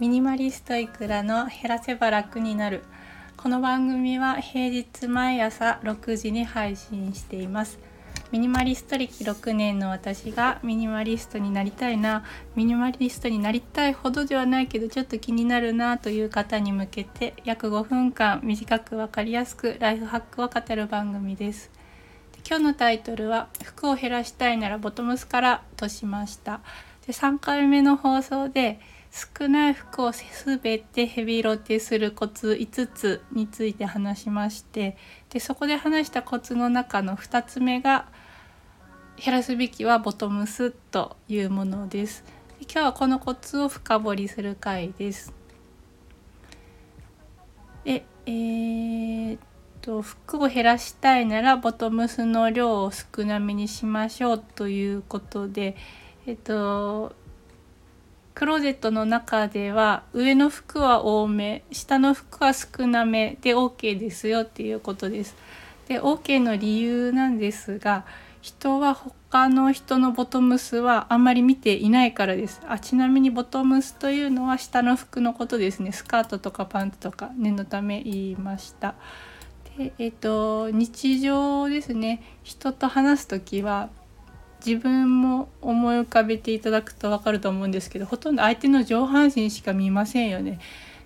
ミニマリストいくらの減らせば楽になる。この番組は平日毎朝6時に配信しています。ミニマリスト歴6年の私がミニマリストになりたいな。ミニマリストになりたいほどではないけどちょっと気になるなという方に向けて約5分間短く分かりやすくライフハックを語る番組です。今日のタイトルは服を減らしたいならボトムスからとしました。で3回目の放送で少ない服を全てヘビロテするコツ5つについて話しましてでそこで話したコツの中の2つ目が減らすべきはボトムスというものです。で今日はこのコツを深掘りする回です。でえー、っと服を減らしたいならボトムスの量を少なめにしましょうということでえっとクローゼットの中では上の服は多め下の服は少なめで OK ですよっていうことです。で OK の理由なんですが人は他の人のボトムスはあんまり見ていないからです。あちなみにボトムスというのは下の服のことですね。スカートとかパンツとか念のため言いました。でえっ、と日常ですね人と話す時は自分も思い浮かべていただくと分かると思うんですけどほとんど相手の上半身しか見ませんよね。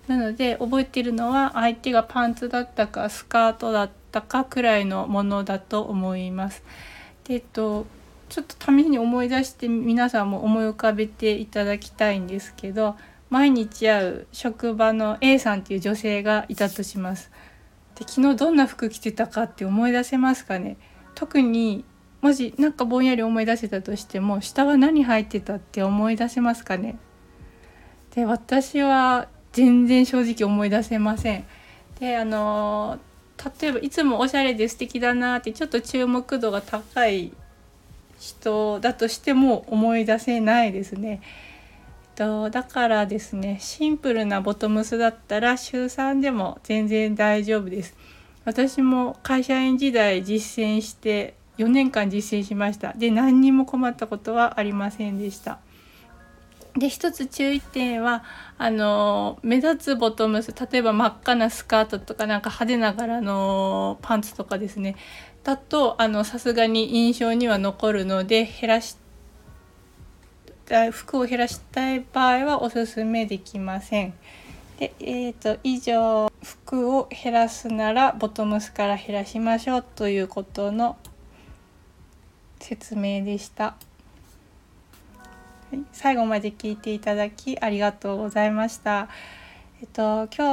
なので覚えてるのは相手がパンツだったかスカートだったかくらいのものだと思います。でえっとちょっと試しに思い出して皆さんも思い浮かべていただきたいんですけど毎日会う職場の A さんっていう女性がいたとします。で昨日どんな服着てたかって思い出せますかね？特にもし何かぼんやり思い出せたとしても下は何入ってたって思い出せますかね？で私は全然正直思い出せません。であの例えばいつもおしゃれで素敵だなってちょっと注目度が高い人だとしても思い出せないですね。とだからですねシンプルなボトムスだったら週3でも全然大丈夫です。私も会社員時代実践して4年間実践しました。で何にも困ったことはありませんでした。で一つ注意点はあの目立つボトムス例えば真っ赤なスカートとかなんか派手な柄のパンツとかですね。だとさすがに印象には残るので減らして服を減らしたい場合はおすすめできません。でえーと以上服を減らすならボトムスから減らしましょうということの説明でした。最後まで聞いていただきありがとうございました。えっと、今日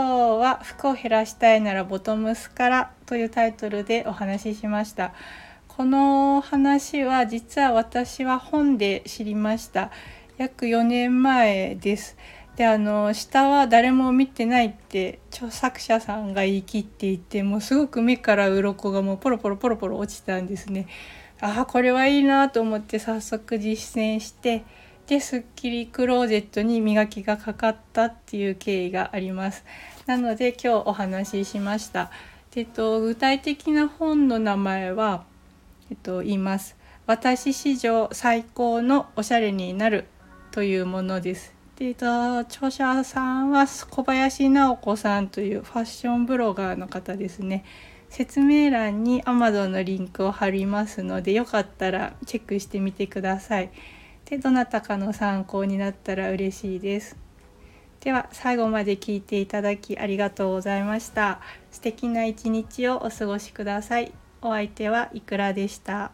は服を減らしたいならボトムスからというタイトルでお話ししました。この話は実は私は本で知りました。約4年前です。であの下は誰も見てないって著作者さんが言い切っていてもうすごく目から鱗がもうポロポロポロポロ落ちたんですね。ああこれはいいなと思って早速実践してですっきりクローゼットに磨きがかかったっていう経緯があります。なので今日お話ししました。えっと、具体的な本の名前は、えっと、言います。私史上最高のおしゃれになるというものです。で、えっと、著者さんは小林直子さんというファッションブロガーの方ですね。説明欄に Amazon のリンクを貼りますのでよかったらチェックしてみてください。でどなたかの参考になったら嬉しいです。では最後まで聞いていただきありがとうございました。素敵な一日をお過ごしください。お相手はいくらでした。